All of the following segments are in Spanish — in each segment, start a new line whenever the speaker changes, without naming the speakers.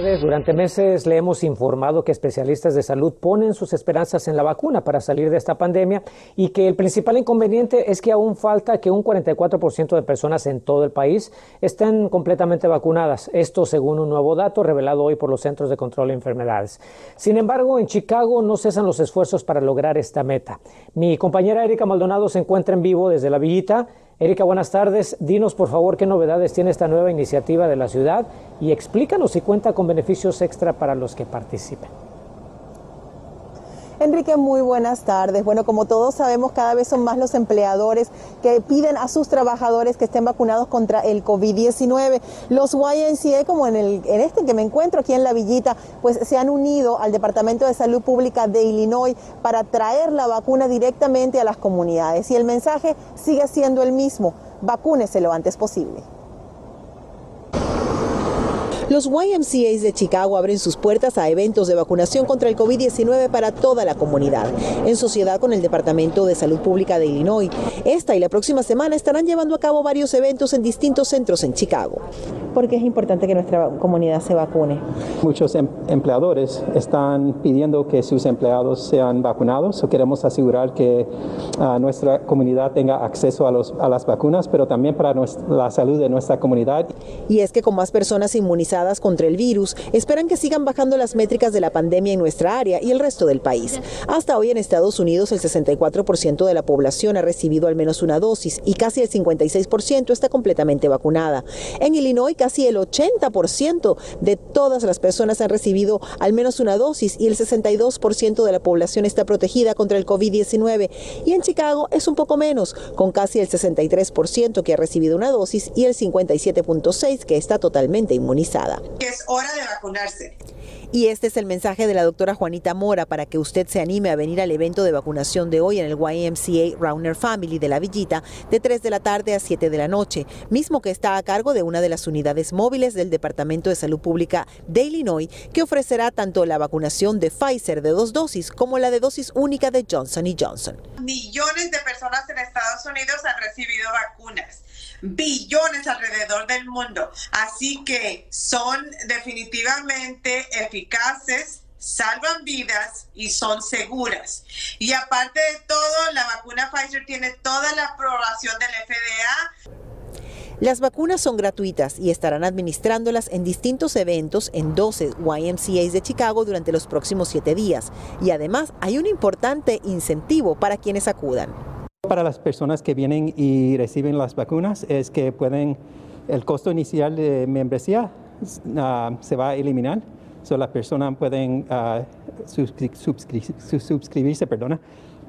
Durante meses le hemos informado que especialistas de salud ponen sus esperanzas en la vacuna para salir de esta pandemia y que el principal inconveniente es que aún falta que un 44% de personas en todo el país estén completamente vacunadas. Esto según un nuevo dato revelado hoy por los Centros de Control de Enfermedades. Sin embargo, en Chicago no cesan los esfuerzos para lograr esta meta. Mi compañera Erika Maldonado se encuentra en vivo desde la Villita Erika, buenas tardes. Dinos, por favor, qué novedades tiene esta nueva iniciativa de la ciudad y explícanos si cuenta con beneficios extra para los que participen.
Enrique, muy buenas tardes. Bueno, como todos sabemos, cada vez son más los empleadores que piden a sus trabajadores que estén vacunados contra el COVID-19. Los YNCA, como en, el, en este que me encuentro aquí en La Villita, pues se han unido al Departamento de Salud Pública de Illinois para traer la vacuna directamente a las comunidades. Y el mensaje sigue siendo el mismo, vacúnese lo antes posible. Los YMCAs de Chicago abren sus puertas a eventos de vacunación contra el COVID-19 para toda la comunidad, en sociedad con el Departamento de Salud Pública de Illinois. Esta y la próxima semana estarán llevando a cabo varios eventos en distintos centros en Chicago. ¿Por qué es importante que nuestra comunidad se vacune?
Muchos em-, empleadores están pidiendo que sus empleados sean vacunados o queremos asegurar que ah, nuestra comunidad tenga acceso a, los, a las vacunas, pero también para la salud de nuestra comunidad.
Y es que con más personas inmunizadas, contra el virus esperan que sigan bajando las métricas de la pandemia en nuestra área y el resto del país. Hasta hoy en Estados Unidos el 64% de la población ha recibido al menos una dosis y casi el 56% está completamente vacunada. En Illinois casi el 80% de todas las personas han recibido al menos una dosis y el 62% de la población está protegida contra el COVID-19. Y en Chicago es un poco menos, con casi el 63% que ha recibido una dosis y el 57.6% que está totalmente inmunizada.
Es hora de vacunarse.
Y este es el mensaje de la doctora Juanita Mora para que usted se anime a venir al evento de vacunación de hoy en el YMCA Rauner Family de la Villita de 3 de la tarde a 7 de la noche, mismo que está a cargo de una de las unidades móviles del Departamento de Salud Pública de Illinois, que ofrecerá tanto la vacunación de Pfizer de dos dosis como la de dosis única de Johnson Johnson.
Millones de personas en Estados Unidos han recibido vacunas billones alrededor del mundo. Así que son definitivamente eficaces, salvan vidas y son seguras. Y aparte de todo, la vacuna Pfizer tiene toda la aprobación del FDA.
Las vacunas son gratuitas y estarán administrándolas en distintos eventos en 12 YMCAs de Chicago durante los próximos siete días. Y además hay un importante incentivo para quienes acudan.
Para las personas que vienen y reciben las vacunas es que pueden, el costo inicial de membresía ah, se va a eliminar. So, las personas pueden uh, suscribirse perdona,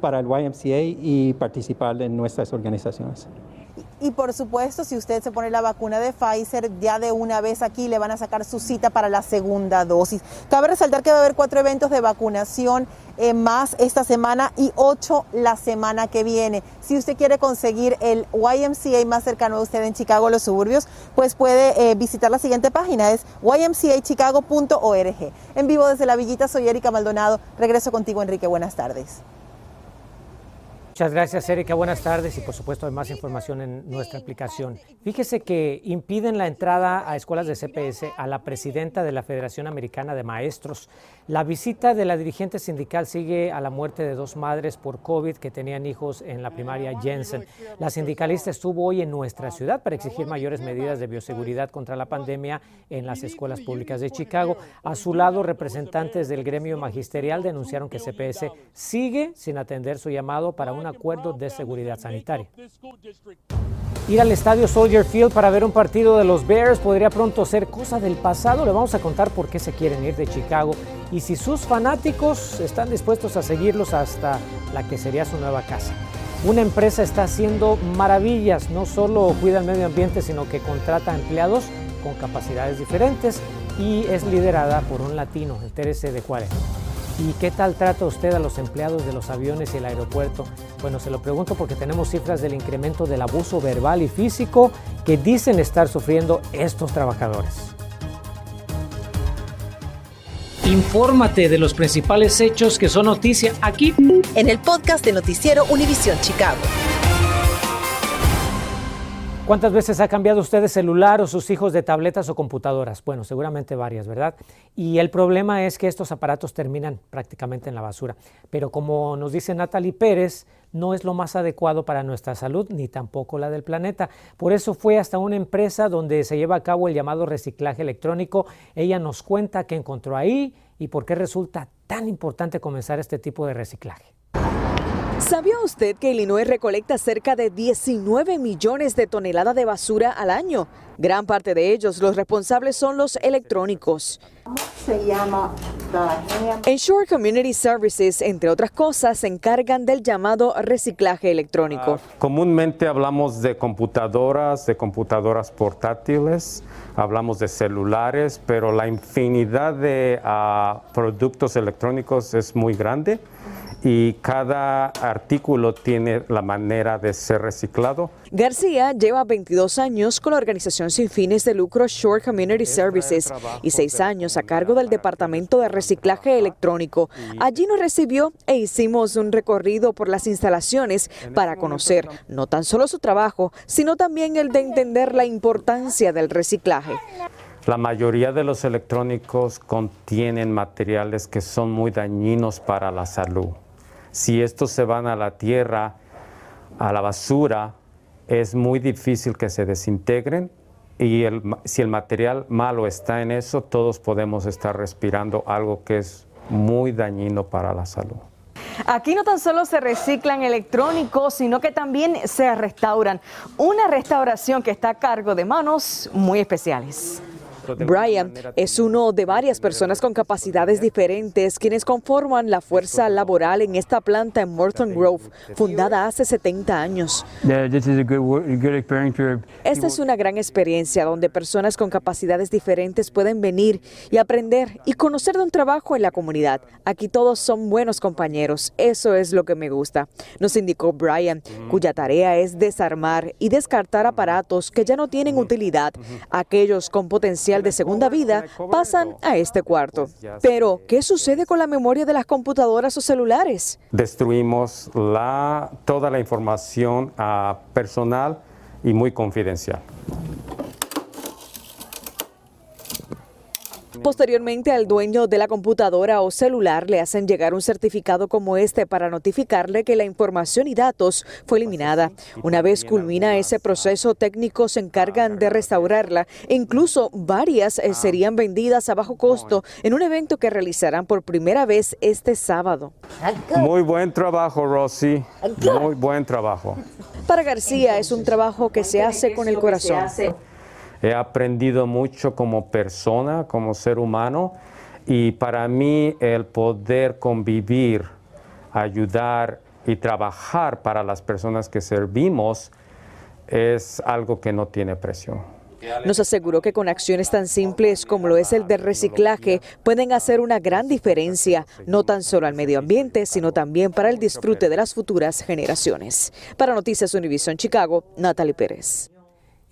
para el YMCA y participar en nuestras organizaciones.
Y por supuesto, si usted se pone la vacuna de Pfizer, ya de una vez aquí le van a sacar su cita para la segunda dosis. Cabe resaltar que va a haber cuatro eventos de vacunación eh, más esta semana y ocho la semana que viene. Si usted quiere conseguir el YMCA más cercano a usted en Chicago, los suburbios, pues puede eh, visitar la siguiente página, es ymcachicago.org. En vivo desde la Villita, soy Erika Maldonado. Regreso contigo, Enrique. Buenas tardes.
Muchas gracias, Erika. Buenas tardes y por supuesto hay más información en nuestra aplicación. Fíjese que impiden la entrada a escuelas de CPS a la presidenta de la Federación Americana de Maestros. La visita de la dirigente sindical sigue a la muerte de dos madres por COVID que tenían hijos en la primaria Jensen. La sindicalista estuvo hoy en nuestra ciudad para exigir mayores medidas de bioseguridad contra la pandemia en las escuelas públicas de Chicago. A su lado, representantes del gremio magisterial denunciaron que CPS sigue sin atender su llamado para un acuerdo de seguridad sanitaria. Ir al estadio Soldier Field para ver un partido de los Bears podría pronto ser cosa del pasado. Le vamos a contar por qué se quieren ir de Chicago y si sus fanáticos están dispuestos a seguirlos hasta la que sería su nueva casa. Una empresa está haciendo maravillas, no solo cuida el medio ambiente, sino que contrata empleados con capacidades diferentes y es liderada por un latino, el Terese de Juárez. ¿Y qué tal trata usted a los empleados de los aviones y el aeropuerto? Bueno, se lo pregunto porque tenemos cifras del incremento del abuso verbal y físico que dicen estar sufriendo estos trabajadores. Infórmate de los principales hechos que son noticia aquí
en el podcast de Noticiero Univisión Chicago.
¿Cuántas veces ha cambiado usted de celular o sus hijos de tabletas o computadoras? Bueno, seguramente varias, ¿verdad? Y el problema es que estos aparatos terminan prácticamente en la basura. Pero como nos dice Natalie Pérez, no es lo más adecuado para nuestra salud ni tampoco la del planeta. Por eso fue hasta una empresa donde se lleva a cabo el llamado reciclaje electrónico. Ella nos cuenta qué encontró ahí y por qué resulta tan importante comenzar este tipo de reciclaje.
¿Sabía usted que Illinois recolecta cerca de 19 millones de toneladas de basura al año? Gran parte de ellos, los responsables son los electrónicos. Se llama Ensure Community Services, entre otras cosas, se encargan del llamado reciclaje electrónico.
Ah, comúnmente hablamos de computadoras, de computadoras portátiles, hablamos de celulares, pero la infinidad de ah, productos electrónicos es muy grande y cada artículo tiene la manera de ser reciclado.
García lleva 22 años con la organización sin fines de lucro Shore Community Services y seis años a cargo del Departamento de Reciclaje Electrónico. Allí nos recibió e hicimos un recorrido por las instalaciones para conocer no tan solo su trabajo, sino también el de entender la importancia del reciclaje.
La mayoría de los electrónicos contienen materiales que son muy dañinos para la salud. Si estos se van a la tierra, a la basura, es muy difícil que se desintegren y si el material malo está en eso, todos podemos estar respirando algo que es muy dañino para la salud.
Aquí no tan solo se reciclan electrónicos, sino que también se restauran. Una restauración que está a cargo de manos muy especiales. Brian es uno de varias personas con capacidades diferentes quienes conforman la fuerza laboral en esta planta en Morton Grove, fundada hace 70 años. Esta es una gran experiencia donde personas con capacidades diferentes pueden venir y aprender y conocer de un trabajo en la comunidad. Aquí todos son buenos compañeros, eso es lo que me gusta, nos indicó Brian, cuya tarea es desarmar y descartar aparatos que ya no tienen utilidad, aquellos con potencial de segunda vida pasan a este cuarto. Pero, ¿qué sucede con la memoria de las computadoras o celulares?
Destruimos toda la información ah, personal y muy confidencial.
Posteriormente al dueño de la computadora o celular le hacen llegar un certificado como este para notificarle que la información y datos fue eliminada. Una vez culmina ese proceso, técnicos se encargan de restaurarla e incluso varias eh, serían vendidas a bajo costo en un evento que realizarán por primera vez este sábado.
Muy buen trabajo, Rosy. Muy buen trabajo.
Para García es un trabajo que se hace con el corazón.
He aprendido mucho como persona, como ser humano, y para mí el poder convivir, ayudar y trabajar para las personas que servimos es algo que no tiene precio.
Nos aseguró que con acciones tan simples como lo es el del reciclaje pueden hacer una gran diferencia, no tan solo al medio ambiente, sino también para el disfrute de las futuras generaciones. Para Noticias Univision Chicago, Natalie Pérez.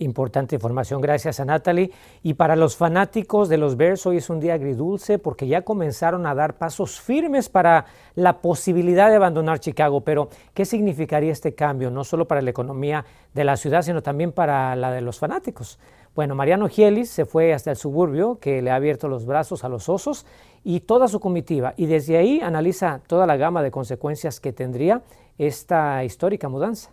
Importante información, gracias a Natalie. Y para los fanáticos de los Bears, hoy es un día agridulce porque ya comenzaron a dar pasos firmes para la posibilidad de abandonar Chicago. Pero, ¿qué significaría este cambio? No solo para la economía de la ciudad, sino también para la de los fanáticos. Bueno, Mariano Gielis se fue hasta el suburbio, que le ha abierto los brazos a los osos, y toda su comitiva. Y desde ahí analiza toda la gama de consecuencias que tendría esta histórica mudanza.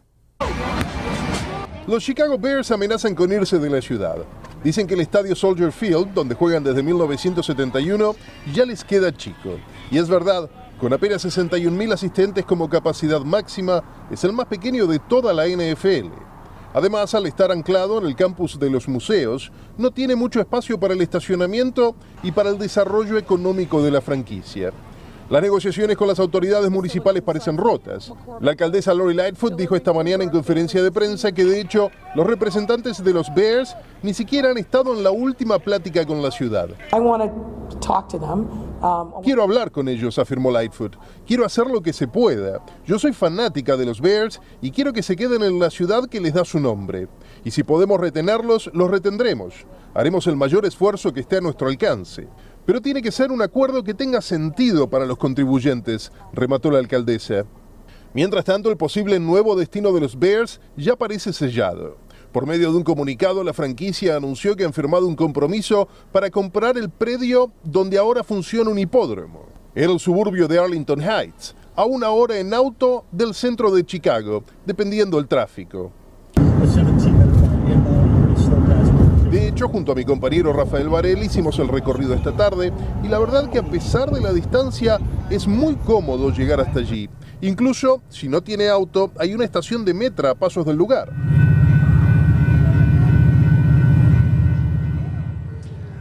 Los Chicago Bears amenazan con irse de la ciudad. Dicen que el estadio Soldier Field, donde juegan desde 1971, ya les queda chico. Y es verdad, con apenas 61.000 asistentes como capacidad máxima, es el más pequeño de toda la NFL. Además, al estar anclado en el campus de los museos, no tiene mucho espacio para el estacionamiento y para el desarrollo económico de la franquicia. Las negociaciones con las autoridades municipales parecen rotas. La alcaldesa Lori Lightfoot dijo esta mañana en conferencia de prensa que de hecho los representantes de los Bears ni siquiera han estado en la última plática con la ciudad. Um, Quiero hablar con ellos, afirmó Lightfoot. Quiero hacer lo que se pueda. Yo soy fanática de los Bears y quiero que se queden en la ciudad que les da su nombre. Y si podemos retenerlos, los retendremos. Haremos el mayor esfuerzo que esté a nuestro alcance. Pero tiene que ser un acuerdo que tenga sentido para los contribuyentes, remató la alcaldesa. Mientras tanto, el posible nuevo destino de los Bears ya parece sellado. Por medio de un comunicado, la franquicia anunció que han firmado un compromiso para comprar el predio donde ahora funciona un hipódromo. Era el suburbio de Arlington Heights, a una hora en auto del centro de Chicago, dependiendo del tráfico. Hecho, junto a mi compañero Rafael Varela hicimos el recorrido esta tarde y la verdad que a pesar de la distancia es muy cómodo llegar hasta allí. Incluso si no tiene auto, hay una estación de metra a pasos del lugar.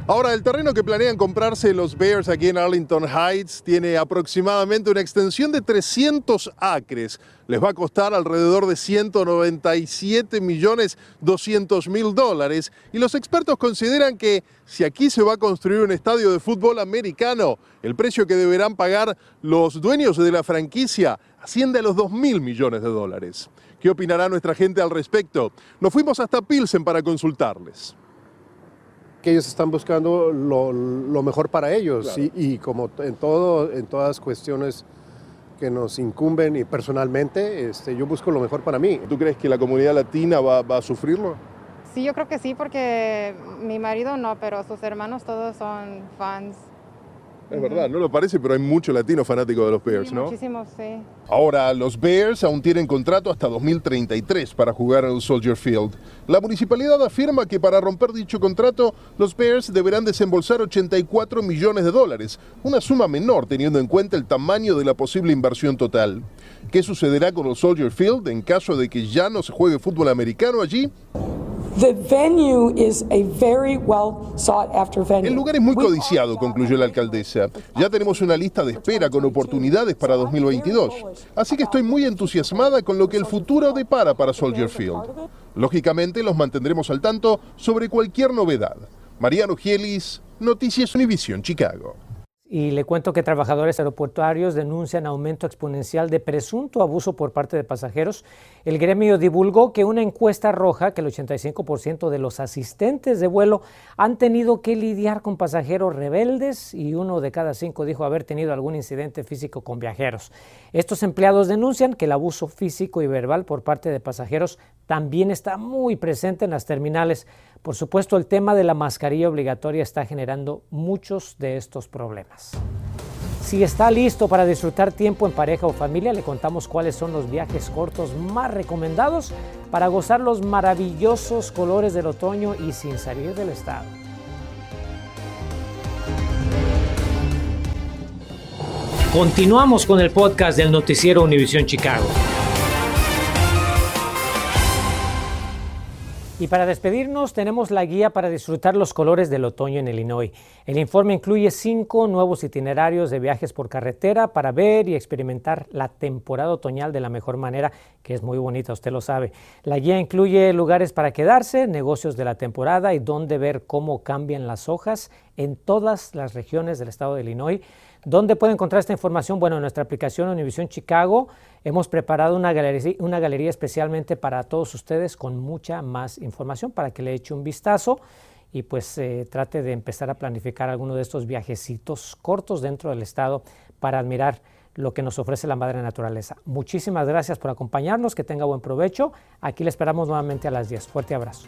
Ahora, el terreno que planean comprarse los Bears aquí en Arlington Heights tiene aproximadamente una extensión de 300 acres. Les va a costar alrededor de 197 millones 200 mil dólares. Y los expertos consideran que si aquí se va a construir un estadio de fútbol americano, el precio que deberán pagar los dueños de la franquicia asciende a los 2 mil millones de dólares. ¿Qué opinará nuestra gente al respecto? Nos fuimos hasta Pilsen para consultarles
que ellos están buscando lo, mejor para ellos y, como en, todo, en todas cuestiones que nos incumben y personalmente, este, yo busco lo mejor para mí.
¿Tú crees que la comunidad latina va, va a sufrirlo?
Sí, yo creo que sí, porque mi marido no, pero sus hermanos todos son fans
es verdad, no lo parece, pero hay mucho latino fanático de los Bears, ¿no?
Muchísimos, sí.
Ahora, los Bears aún tienen contrato hasta 2033 para jugar en el Soldier Field. La municipalidad afirma que para romper dicho contrato, los Bears deberán desembolsar 84 millones de dólares, una suma menor teniendo en cuenta el tamaño de la posible inversión total. ¿Qué sucederá con el Soldier Field en caso de que ya no se juegue fútbol americano allí? El lugar es muy codiciado, concluyó la alcaldesa. Ya tenemos una lista de espera con oportunidades para 2022. Así que estoy muy entusiasmada con lo que el futuro depara para Soldier Field. Lógicamente los mantendremos al tanto sobre cualquier novedad. Mariano Gielis, Noticias Univision, Chicago.
Y le cuento que trabajadores aeroportuarios denuncian aumento exponencial de presunto abuso por parte de pasajeros. El gremio divulgó que una encuesta roja que el 85% de los asistentes de vuelo han tenido que lidiar con pasajeros rebeldes y uno de cada cinco dijo haber tenido algún incidente físico con viajeros. Estos empleados denuncian que el abuso físico y verbal por parte de pasajeros también está muy presente en las terminales. Por supuesto, el tema de la mascarilla obligatoria está generando muchos de estos problemas. Si está listo para disfrutar tiempo en pareja o familia, le contamos cuáles son los viajes cortos más recomendados para gozar los maravillosos colores del otoño y sin salir del estado. Continuamos con el podcast del noticiero Univisión Chicago. Y para despedirnos tenemos la guía para disfrutar los colores del otoño en Illinois. El informe incluye cinco nuevos itinerarios de viajes por carretera para ver y experimentar la temporada otoñal de la mejor manera, que es muy bonita, usted lo sabe. La guía incluye lugares para quedarse, negocios de la temporada y dónde ver cómo cambian las hojas en todas las regiones del estado de Illinois. ¿Dónde puede encontrar esta información? Bueno, en nuestra aplicación Univision Chicago hemos preparado una galería, una galería especialmente para todos ustedes con mucha más información para que le eche un vistazo y pues eh, trate de empezar a planificar alguno de estos viajecitos cortos dentro del estado para admirar lo que nos ofrece la madre naturaleza. Muchísimas gracias por acompañarnos, que tenga buen provecho. Aquí le esperamos nuevamente a las 10. Fuerte abrazo.